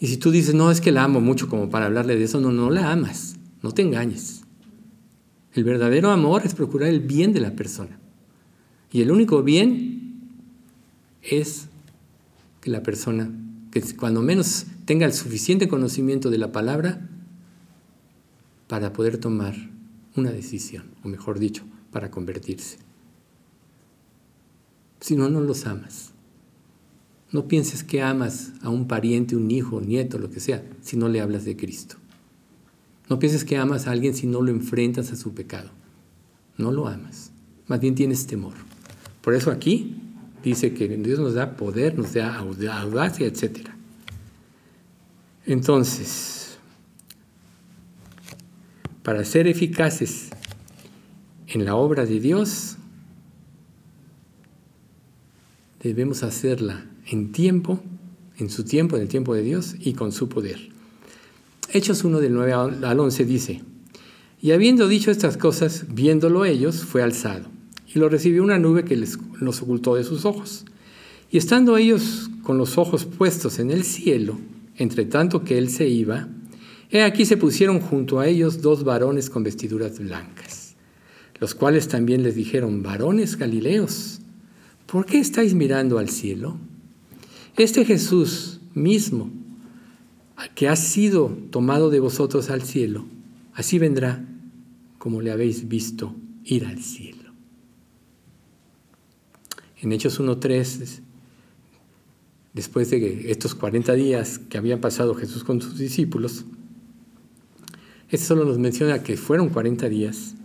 Y si tú dices, no, es que la amo mucho como para hablarle de eso, no, no la amas, no te engañes. El verdadero amor es procurar el bien de la persona. Y el único bien es que la persona, que cuando menos tenga el suficiente conocimiento de la palabra para poder tomar una decisión, o mejor dicho, para convertirse. Si no, no los amas. No pienses que amas a un pariente, un hijo, nieto, lo que sea, si no le hablas de Cristo. No pienses que amas a alguien si no lo enfrentas a su pecado. No lo amas. Más bien tienes temor. Por eso aquí dice que Dios nos da poder, nos da audacia, etc. Entonces, para ser eficaces en la obra de Dios, debemos hacerla en tiempo, en su tiempo, en el tiempo de Dios y con su poder. Hechos 1 del 9 al 11 dice, y habiendo dicho estas cosas, viéndolo ellos, fue alzado, y lo recibió una nube que les, los ocultó de sus ojos. Y estando ellos con los ojos puestos en el cielo, entre tanto que él se iba, he aquí se pusieron junto a ellos dos varones con vestiduras blancas los cuales también les dijeron, varones galileos, ¿por qué estáis mirando al cielo? Este Jesús mismo, que ha sido tomado de vosotros al cielo, así vendrá como le habéis visto ir al cielo. En Hechos 1.3, después de estos 40 días que habían pasado Jesús con sus discípulos, esto solo nos menciona que fueron 40 días,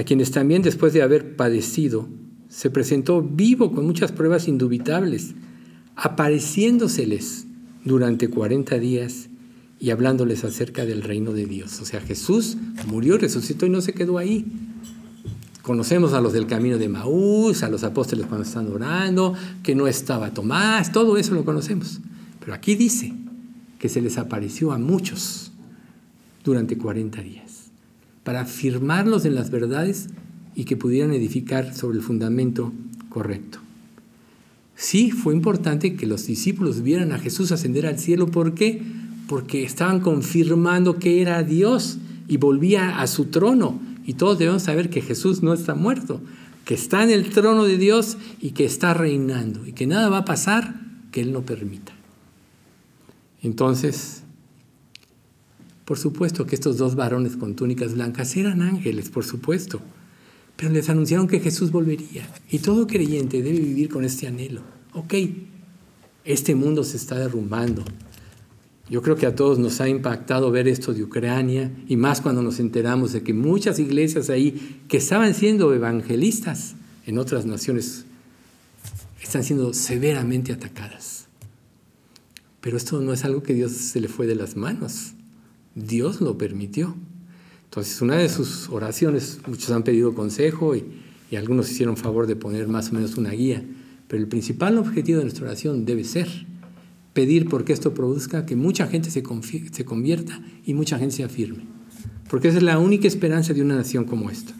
a quienes también después de haber padecido, se presentó vivo con muchas pruebas indubitables, apareciéndoseles durante 40 días y hablándoles acerca del reino de Dios. O sea, Jesús murió, resucitó y no se quedó ahí. Conocemos a los del camino de Maús, a los apóstoles cuando están orando, que no estaba Tomás, todo eso lo conocemos. Pero aquí dice que se les apareció a muchos durante 40 días para afirmarlos en las verdades y que pudieran edificar sobre el fundamento correcto. Sí, fue importante que los discípulos vieran a Jesús ascender al cielo. ¿Por qué? Porque estaban confirmando que era Dios y volvía a su trono. Y todos debemos saber que Jesús no está muerto, que está en el trono de Dios y que está reinando y que nada va a pasar que Él no permita. Entonces, por supuesto que estos dos varones con túnicas blancas eran ángeles, por supuesto, pero les anunciaron que Jesús volvería. Y todo creyente debe vivir con este anhelo. Ok, este mundo se está derrumbando. Yo creo que a todos nos ha impactado ver esto de Ucrania y más cuando nos enteramos de que muchas iglesias ahí que estaban siendo evangelistas en otras naciones están siendo severamente atacadas. Pero esto no es algo que Dios se le fue de las manos. Dios lo permitió. Entonces, una de sus oraciones, muchos han pedido consejo y, algunos hicieron favor de poner más o menos una guía, pero el principal objetivo de nuestra oración debe ser pedir porque esto produzca que mucha gente se, se convierta y mucha gente se afirme, porque esa es la única esperanza de una nación como esta.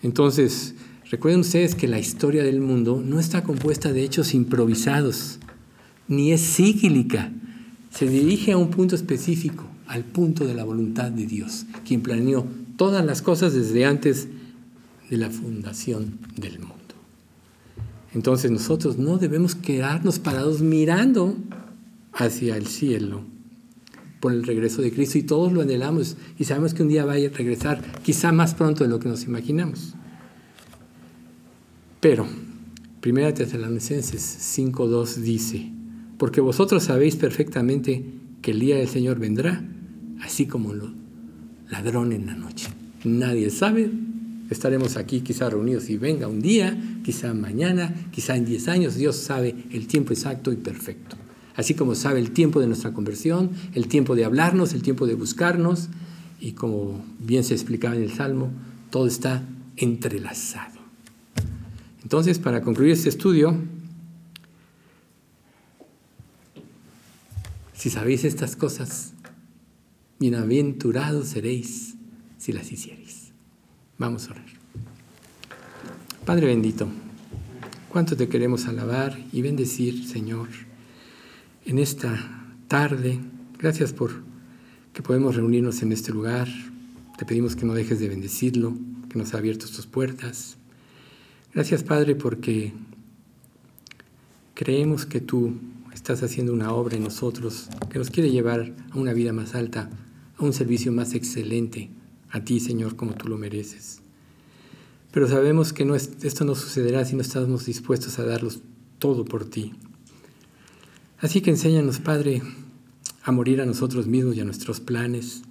Entonces, recuerden ustedes que la historia del mundo no está compuesta de hechos improvisados, ni es cíclica, se dirige a un punto específico al punto de la voluntad de Dios, quien planeó todas las cosas desde antes de la fundación del mundo. Entonces nosotros no debemos quedarnos parados mirando hacia el cielo por el regreso de Cristo y todos lo anhelamos y sabemos que un día va a regresar, quizá más pronto de lo que nos imaginamos. Pero, 1 Tesalonicenses 5.2 dice, porque vosotros sabéis perfectamente que el día del Señor vendrá, así como lo ladrón en la noche. Nadie sabe, estaremos aquí quizá reunidos y venga un día, quizá mañana, quizá en 10 años, Dios sabe el tiempo exacto y perfecto así como sabe el tiempo de nuestra conversión, el tiempo de hablarnos, el tiempo de buscarnos, y como bien se explicaba en el Salmo, todo está entrelazado. Entonces, para concluir este estudio, si sabéis estas cosas, bienaventurados seréis si las hiciereis. Vamos a orar. Padre bendito, cuánto te queremos alabar y bendecir, Señor en esta tarde. Gracias por que podemos reunirnos en este lugar. Te pedimos que no dejes de bendecirlo, que nos ha abierto tus puertas. Gracias, Padre, porque creemos que tú estás haciendo una obra en nosotros que nos quiere llevar a una vida más alta, un servicio más excelente, a ti, Señor, como tú lo mereces. Pero sabemos que no esto no sucederá si no estamos dispuestos a darlos todo por ti. Así que enséñanos, Padre, a morir a nosotros mismos y a nuestros planes,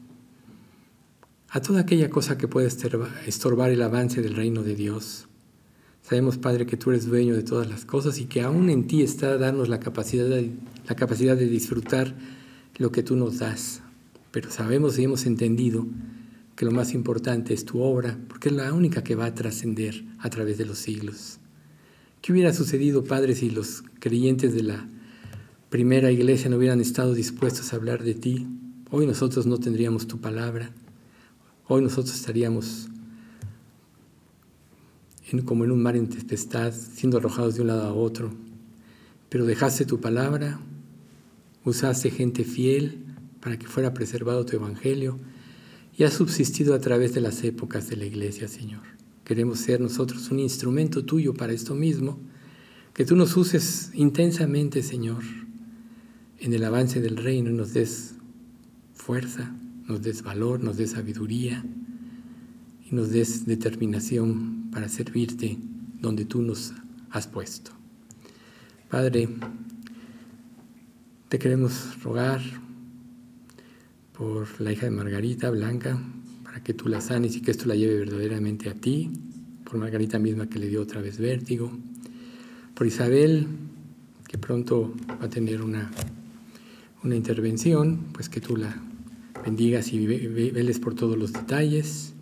a toda aquella cosa que pueda estorbar el avance del reino de Dios. Sabemos, Padre, que tú eres dueño de todas las cosas y que aún en ti está darnos la capacidad la capacidad de disfrutar lo que tú nos das. Pero sabemos y hemos entendido que lo más importante es tu obra, porque es la única que va a trascender a través de los siglos. ¿Qué hubiera sucedido, Padre, si los creyentes de la primera iglesia no hubieran estado dispuestos a hablar de ti, hoy nosotros no tendríamos tu palabra, hoy nosotros estaríamos como en un mar en tempestad, siendo arrojados de un lado a otro, pero dejaste tu palabra, usaste gente fiel para que fuera preservado tu evangelio y has subsistido a través de las épocas de la iglesia, Señor. Queremos ser nosotros un instrumento tuyo para esto mismo, que tú nos uses intensamente, Señor, en el avance del reino nos des fuerza, nos des valor, nos des sabiduría y nos des determinación para servirte donde tú nos has puesto. Padre, te queremos rogar por la hija de Margarita Blanca, para que tú la sanes y que esto la lleve verdaderamente a ti, por Margarita misma que le dio otra vez vértigo, por Isabel, que pronto va a tener una una intervención, pues que tú la bendigas y veles por todos los detalles.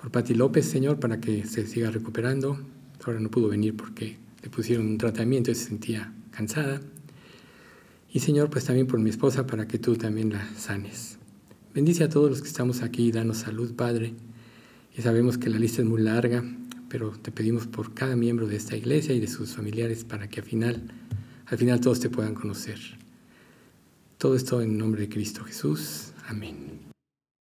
Por Pati López, Señor, para que se siga recuperando. Ahora no pudo venir porque le pusieron un tratamiento y se sentía cansada. Y Señor, pues también por mi esposa, para que tú también la sanes. Bendice a todos los que estamos aquí, danos salud, Padre. Y sabemos que la lista es muy larga, pero te pedimos por cada miembro de esta iglesia y de sus familiares para que al final, al final todos te puedan conocer. Todo esto en nombre de Cristo Jesús. Amén.